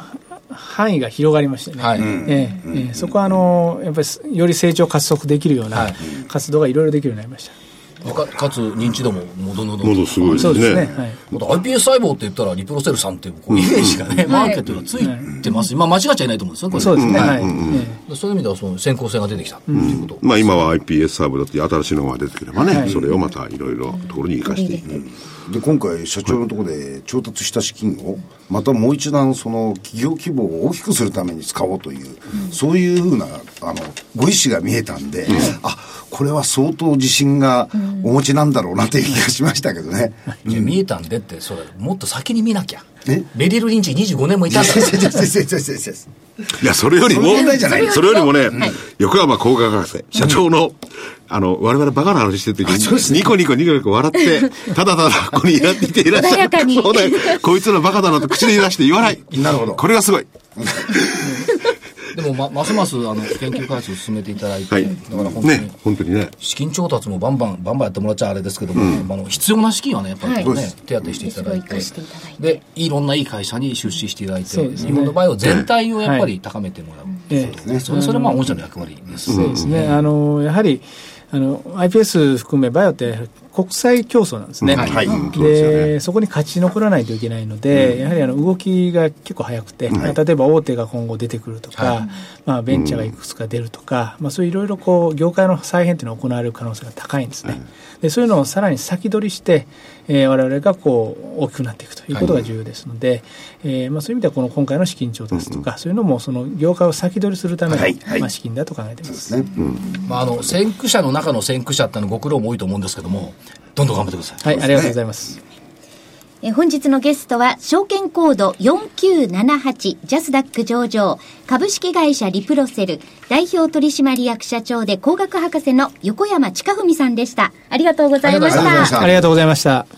範囲が広がりましてね、はいええええそこはあのやっぱりより成長加速できるようはない活動がいろいろできるようになりました。かかつ認知度ももどんどんどすごいですね。そうですね。はい。あと iPS 細胞って言ったらリプロセルさんっていうイメージがね、マーケットがついてます。まあ間違っちゃいないと思うんですよ、これ。そうですね。ははいそういう意味ではその先行性が出てきたっていうこと。まあ今は iPS サーブだって新しいのが出てくればね、それをまたいろいろところに生かしていく。で今回社長のところで調達した資金をまたもう一段その企業規模を大きくするために使おうという、そういうふうなあのご意思が見えたんで、あこれは相当自信がお持ちなんだろうなという気がしましたけどね。いや見えたんでって、それ、もっと先に見なきゃえ？ベリル・リンチ25年もいたんだいや、それよりも、それよりもね、横山工学博士、社長の、あの、我々バカな話してる時に、ニコニコニコニコ笑って、ただただここにいらっていていらっしゃる。そうだよ。こいつらバカだなと口で言い出して言わない。なるほどこれがすごい。でも、ま、ますます、あの、研究開発を進めていただいて、はい。だから本当に、ね、本当にね。資金調達もバンバン、バンバンやってもらっちゃあれですけども、あの必要な資金はね、やっぱりね、はい手当てしていただいてで、いろんないい会社に出資していただいて、ね日本の場合は全体をやっぱり高めてもらう。えええそれ、それはまあ、御社の役割です。そうですね。あの、やはり、あの、iPS 含めバイオって国際競争なんですね。はい。でそこに勝ち残らないといけないので、やはりあの動きが結構早くて、まあ例えば大手が今後出てくるとか、はい。まあ、ベンチャーがいくつか出るとか、まあ、そういういろいろこう業界の再編というのが行われる可能性が高いんですね。でそういうのをさらに先取りして、えー、我々がこう大きくなっていくということが重要ですので、えーまあ、そういう意味ではこの今回の資金調達とか、そういうのもその業界を先取りするための、はい。はい。まあ、資金だと考えています。ね。まあ、あの、先駆者の中の先駆者ってのご苦労も多いと思うんですけども、どんどん頑張ってください。はい、ありがとうございます。え本日のゲストは、証券コード4978ジャスダック上場、株式会社リプロセル、代表取締役社長で工学博士の横山近文さんでした。ありがとうございましありがとうございましたた。ありがとうございました。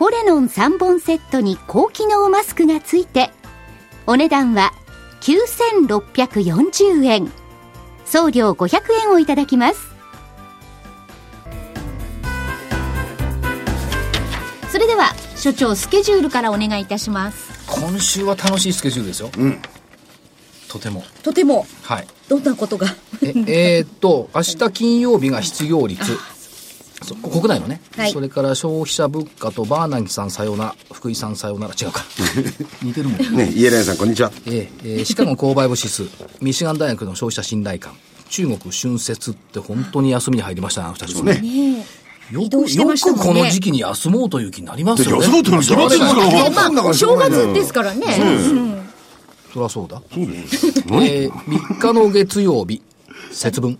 ポレノン3本セットに高機能マスクがついてお値段は9640円送料500円をいただきますそれでは所長スケジュールからお願いいたします今週は楽しいスケジュールですよ。とても。とてもはい。どんなことが？ええーっと、明日金曜日が失業率。国内のね、はいそれから消費者物価とバーナンキさんさようなら、福井さんさようなら、違うか。似てるもんね。ね、イエレンさん、こんにちは。えーえーシカゴ購買部指数、ミシガン大学の消費者信頼感、中国春節って本当に休みに入りましたね、あの人たちもね。ねよく、移動してましたよくこの時期に休もうという気になりますよね。休もうというのはそれはそうですからえまあお正月ですからねそりゃそうだ。そうです。えー、3日の月曜日、節分。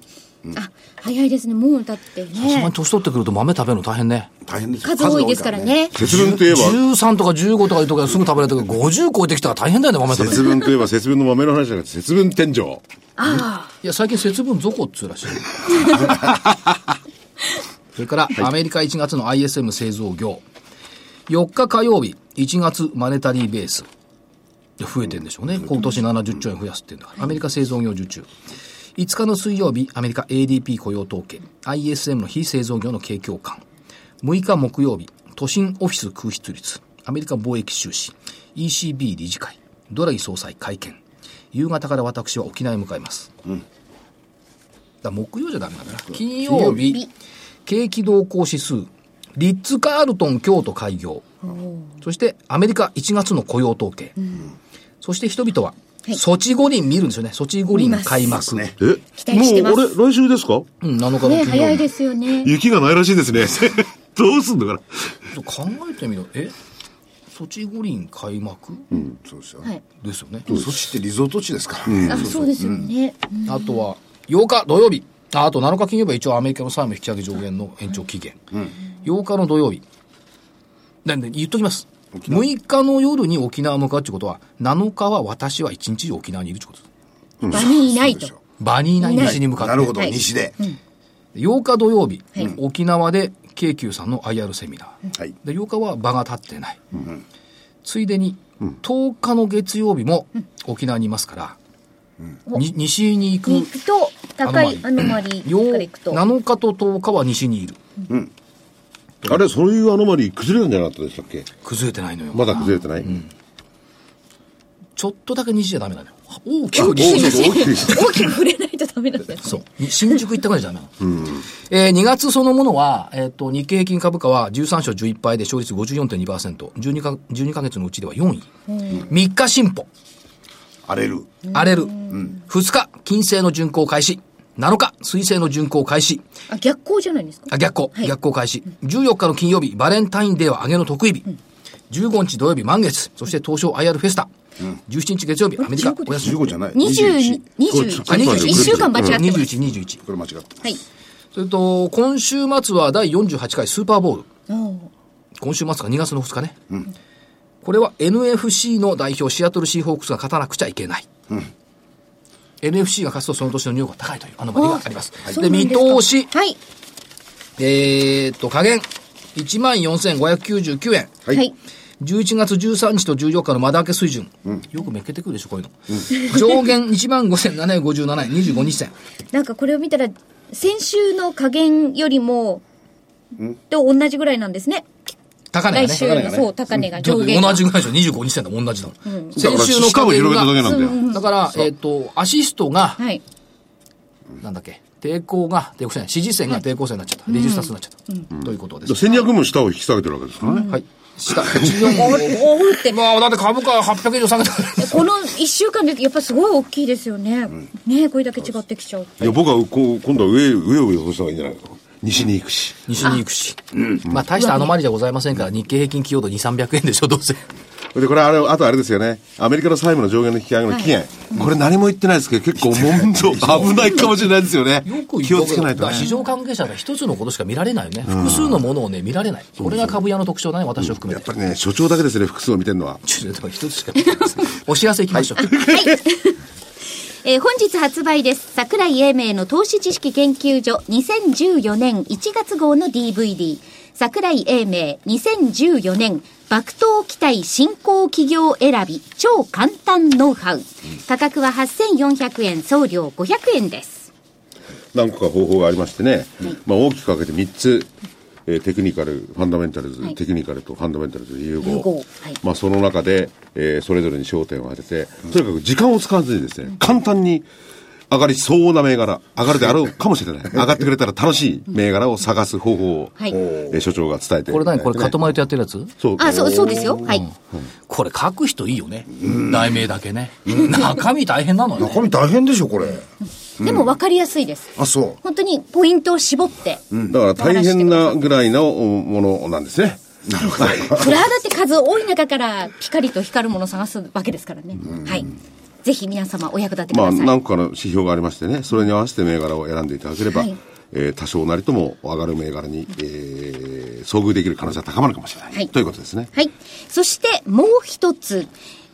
あ早いですねもうだってさすがにね年取ってくると豆食べるの大変ね。大変ですよ数多いですから。ね節分といえば、13とか15とかいうとこはすぐ食べれるけど、50超えてきたら大変だよね、豆食べる節分といえば節分の豆の話じゃなくて、節分天井。いや、最近節分ぞこっつうらしい。それから、アメリカ1月の ISM 製造業。4日火曜日、1月マネタリーベース。で増えてんでしょうね。今年70兆円増やすってんだから。アメリカ製造業受注。5日の水曜日、アメリカ ADP 雇用統計。ISM の非製造業の景況感。6日木曜日、都心オフィス空室率。アメリカ貿易収支。ECB 理事会。ドラギ総裁会見。夕方から私は沖縄へ向かいます。だ木曜じゃダメだな。金曜日、景気動向指数、リッツ・カールトン京都開業、そしてアメリカ1月の雇用統計。そして人々は、はいソチ五輪見るんですよね。ソチ五輪開幕。え？期待してますもう、あれ、来週ですか？うん、7日のね、金曜日。早いですよね。雪がないらしいですね。どうすんだから。考えてみろ。え？ソチ五輪開幕、そうですよ。はい。ですよね。そしてリゾート地ですから。あ、そうですよね。うんあとは、8日土曜日。ああと7日金曜日は一応アメリカの債務引き上げ上限の延長期限。8日の土曜日。なんで言っときます。6日の夜に沖縄向かうってことは、7日は私は1日中沖縄にいるってことです。場にいないと。場にいない西に向かって。なるほど、はい西で。8日土曜日、はい沖縄で京急さんの IR セミナー。はい。で8日は場が立ってない。ついでに、10日の月曜日も沖縄にいますから、に西に行くに行くと、高いアノマリよーから行くと。7日と10日は西にいる。あれ、そういうアノマリー崩れたんじゃなかったでしたっけ？崩れてないのよ。まだ崩れてない、ちょっとだけ西じゃダメなのよ。大きく大き西く大きく大きく触れないとダメなんですそね。う。に 新宿行ったぐらいじゃダメなの。えー、2月そのものは、えっ、と、日経平均株価は13勝11敗で勝率54.2%。12か、12ヶ月のうちでは4位。3日進歩。荒れる。荒れる。2日、金星の巡航開始。7日、水星の巡航開始。あ、逆行じゃないですか？あ、逆行、はい逆行開始。14日の金曜日、バレンタインデーは上げの得意日。15日土曜日、満月。そして東証 IR フェスタ。17日月曜日、アメリカ、お休み。15じゃない。22、21 20、あ21 1週間間違ってます。21、21。これ間違ってます。はい。それと、今週末は第48回スーパーボール。今週末が2月の2日ね。これは NFC の代表、シアトルシーホークスが勝たなくちゃいけない。NFC が勝つとその年のニューヨークが高いというアノマリがあります。で、見そうなんすか通し、はい。えーっと、加減、14,599円。はいはい。11月13日と14日の窓開け水準。よくめっけてくるでしょ、こういうの。上限15,757円、25日線。なんかこれを見たら、先週の加減よりも、と同じぐらいなんですね。高値がね。来週の、そう、高値が上限が。同じぐらいでしょ、25日線と同じだもん。だから、先週のしかも広げただけなんだよ。だから、えーっと、アシストが、はい。なんだっけ、抵抗が、抵抗線、支持線が抵抗線になっちゃった。レジスタンスになっちゃった。ということです。戦略も下を引き下げてるわけですからね。はい。下、お14ーおーって。まあ、だって株価800円以上下げたから。この1週間でやっぱすごい大きいですよね。ねこれだけ違ってきちゃう。いや、僕はこう今度は上、上を予想した方がいいんじゃないかと。西に行くし。西に行くし。まあ、大したアノマリじゃございませんから、日経平均寄与度2、300円でしょ、どうせ。で、これあれ、あとあれですよね。アメリカの債務の上限の引き上げの期限。これ何も言ってないですけど、結構問答危ないかもしれないですよねよく。気をつけないと。市場関係者が一つのことしか見られないよね。複数のものをね、見られない。これが株屋の特徴だね、私を含めて。やっぱりね、所長だけですね、複数を見てるのは。ちょっと一つしか見てないです。お知らせいきましょう。えー本日発売です。桜井英明の投資知識研究所2014年1月号の DVD。桜井英明2014年爆投期待新興企業選び超簡単ノウハウ。価格は8400円、送料500円です。何個か方法がありましてね、まあ大きく分けて3つ、えーテクニカル、ファンダメンタルズ、はいテクニカルとファンダメンタルズ融合。融合はいまあその中で、えーそれぞれに焦点を当てて、とにかく時間を使わずにですね、簡単に上がりそうな銘柄、上がるであろうかもしれない。上がってくれたら楽しい銘柄を探す方法を、はいえー所長が伝えて、これ何？これ、カトマリとやってるやつ？そう。あ、そう、そうですよ。はい。これ書く人いいよね。題名だけね。中身大変なのよね。中身大変でしょ、これ。でも分かりやすいです。あ、そう。本当にポイントを絞って。だから大変なぐらいのものなんですね。それはだって数多い中からピカリと光るものを探すわけですからね。はい。ぜひ皆様お役立てくまあださい。何個かの指標がありましてね、それに合わせて銘柄を選んでいただければ、はいえー多少なりとも上がる銘柄に、えー遭遇できる可能性が高まるかもしれない。はいということですね。はい。そしてもう一つ、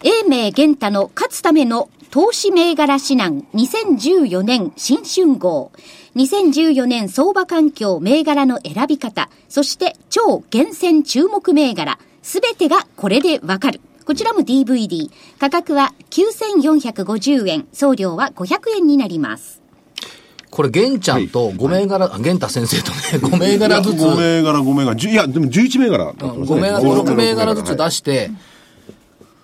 英明玄太の勝つための投資銘柄指南2014年新春号。2014年相場環境銘柄の選び方、そして超厳選注目銘柄、すべてがこれでわかる。こちらも DVD。価格は9450円、送料は500円になります。これ、玄ちゃんと5銘柄、あ玄太先生とね、5銘柄ずつ、5銘柄、5銘柄、10いや、でも11銘柄ね。5銘柄、6銘柄ずつ出しして、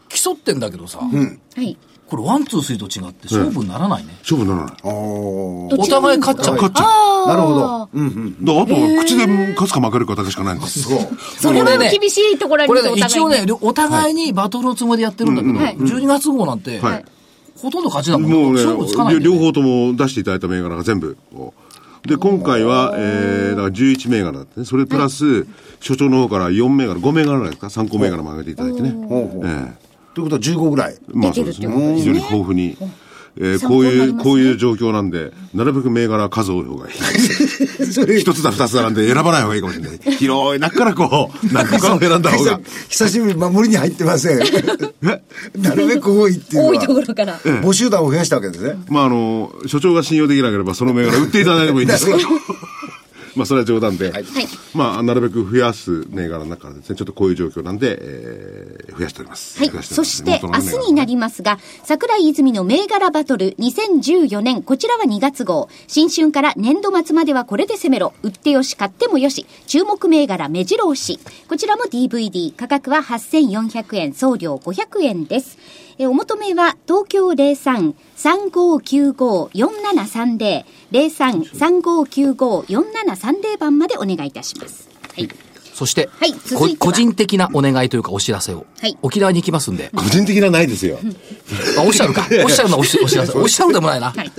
競ってんだけどさ、はい。これ one、two、three と違って勝負にならないね。勝負にならない。あー。どっお互い勝っちゃう。勝っちゃう。なるほど。うんうん。あとは口で勝つか負けるかだけしかないんですよ。そう。それも厳しいところありこますれね、一応ね、両お互いにバトルのつもりでやってるんだけど、はい12月号なんて、はい。ほとんど勝ちだもんもうね勝負つかないんだよね。両方とも出していただいた銘柄が全部で今回は、えー、だから11銘柄だってね。それプラス、所長の方から4銘柄5銘柄ぐらいですか？参考銘柄も上げていただいてね、ほうほう。えということは15ぐらい。えまあそうですねね非常に豊富に、えー参こういう、こういう状況なんで、なるべく銘柄は数多い方がいい。一つだ二つだなんで選ばない方がいいかもしれない。広い中からこう、中から選んだ方が。久しぶりに守りに入ってません。なるべく多いっていうの多いとこは。ろから。募集団を増やしたわけですね。まああの、所長が信用できなければその銘柄売っていただいてもいいんですけど。まあそれは冗談で。はい。まあ、なるべく増やす銘柄の中からですね、ちょっとこういう状況なんで、えー増やしております。はいそして、明日になりますが、桜井泉の銘柄バトル2014年、こちらは2月号。新春から年度末まではこれで攻めろ。売ってよし、買ってもよし。注目銘柄目白押し。こちらも DVD。価格は8400円、送料500円です。えーお求めは、東京03-3595-4730。03-3595-4730番までお願いいたします。はい。そして、はい続いて個人的なお願いというかお知らせを、はい沖縄に行きますんで、個人的なないですよ。あ、おっしゃるか。おっしゃるのはおしお知らせ。おっしゃるでもないな。はい。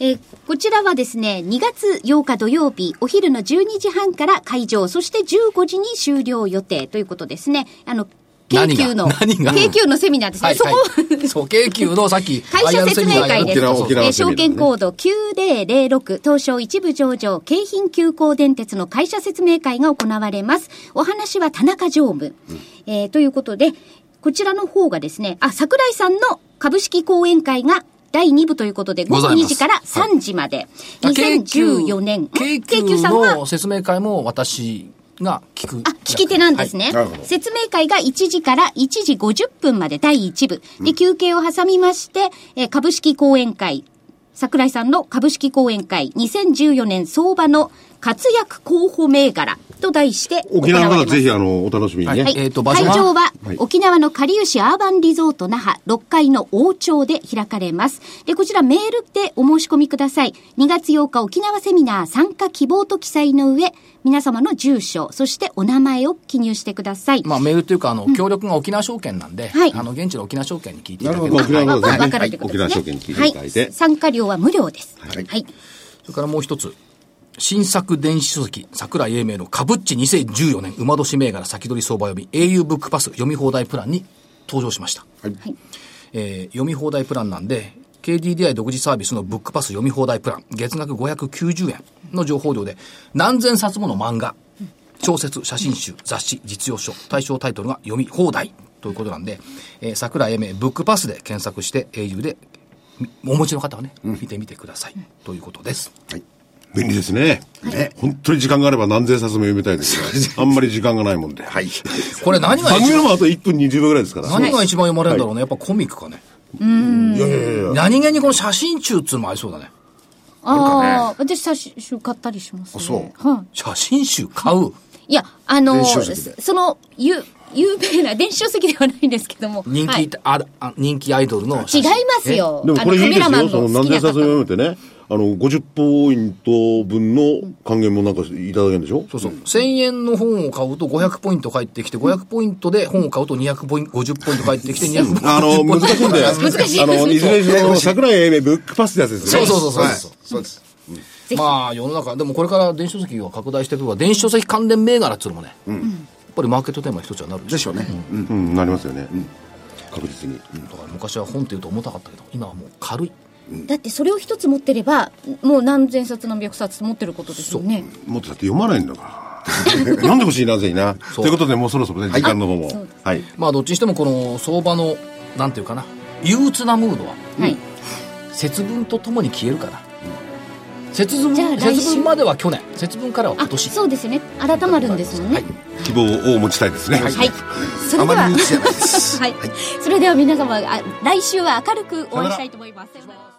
えーこちらはですね、2月8日土曜日、お昼の12時半から会場、そして15時に終了予定ということですね。あの、京急の、京急のセミナーですね。はい、そこ、はい。そう、京急のさっき、会社説明会です。え証券コード9006東証一部上場京浜急行電鉄の会社説明会が行われます。お話は田中常務。えーということで、こちらの方がですね、あ、桜井さんの株式講演会が第2部ということで、午後2ございます時から3時まで。京急2014年。京京急さんは？の説明会も私が聞く。あ、聞き手なんですね。説明会が1時から1時50分まで第1部。で、休憩を挟みまして、えー株式講演会、桜井さんの株式講演会2014年相場の活躍候補銘柄と題して行わ沖れます。縄の方ぜひ、あの、お楽しみにね。はい。えーと場所は会場は、はい沖縄のかりゆしアーバンリゾート那覇6階の王朝で開かれます。で、こちらメールでお申し込みください。2月8日沖縄セミナー参加希望と記載の上、皆様の住所、そしてお名前を記入してください。まあ、メールというか、あの、協力が沖縄証券なんで、はいあの、現地の沖縄証券に聞いていただけまあ、れば。沖縄の方わですね。かるということですね。沖縄証券に聞いていただいて。はい。参加料は無料です。はいはい。それからもう一つ。新作電子書籍、桜井英明のカブッチ2014年馬年銘柄先取り相場読み au ブックパス読み放題プランに登場しました。はいえー読み放題プランなんで、KDDI 独自サービスのブックパス読み放題プラン、月額590円の情報量で、何千冊もの漫画、小説、写真集、雑誌、実用書、対象タイトルが読み放題ということなんで、えー桜井英明ブックパスで検索して au で、みお持ちの方はね、見てみてください。ということです。便利ですね。ね本当に時間があれば何千冊も読みたいですが、あんまり時間がないもんで。はい。これ何が番一番、組のもあと1分20秒ぐらいですから。何が一番読まれるんだろうね。やっぱコミックかね。いやいやいやいや。何気にこの写真集っつうのもありそうだね。ああ、私写真買ったりします、ね。そうはい。写真集買う？いや、あのその、ゆ、有名な、電子書籍ではないんですけども。人気、はいああ人気アイドルの写違い真。ますよ。でもこれいいですよ。その何千冊も読めてね。あの、50ポイント分の還元もなんかいただけるんでしょ？そうそう。1000円の本を買うと500ポイント返ってきて、500ポイントで本を買うと200ポイント、50ポイント返ってきて、200ポイント。あの、難しいんで。難しいあの、いずれにしろ、桜井英明ブックパスってやつですね。そうそうそうそうはいそう。です。まあ、世の中、でもこれから電子書籍が拡大していくから、電子書籍関連銘柄っつうのもね、やっぱりマーケットテーマの一つはなるでしょでしょうね。うんうん、なりますよね。確実に。だから昔は本っていうと重たかったけど、今はもう軽い。だってそれを一つ持ってれば、もう何千冊何百冊持ってることですよね。もっとだって読まないんだから。読んでほしいな、ぜひな。ということで、もうそろそろね、時間の方も。はい。まあ、どっちにしてもこの相場の、なんていうかな、憂鬱なムードは、はい。節分とともに消えるから。節分、じゃあ来週節分までは去年、節分からは今あ、年。そうですよね。改まるんですもんね。はい。希望を持ちたいですね。はい。それではあまり、に打ちじゃないです。はい。それでは皆様、あ来週は明るくお会いしたいと思います。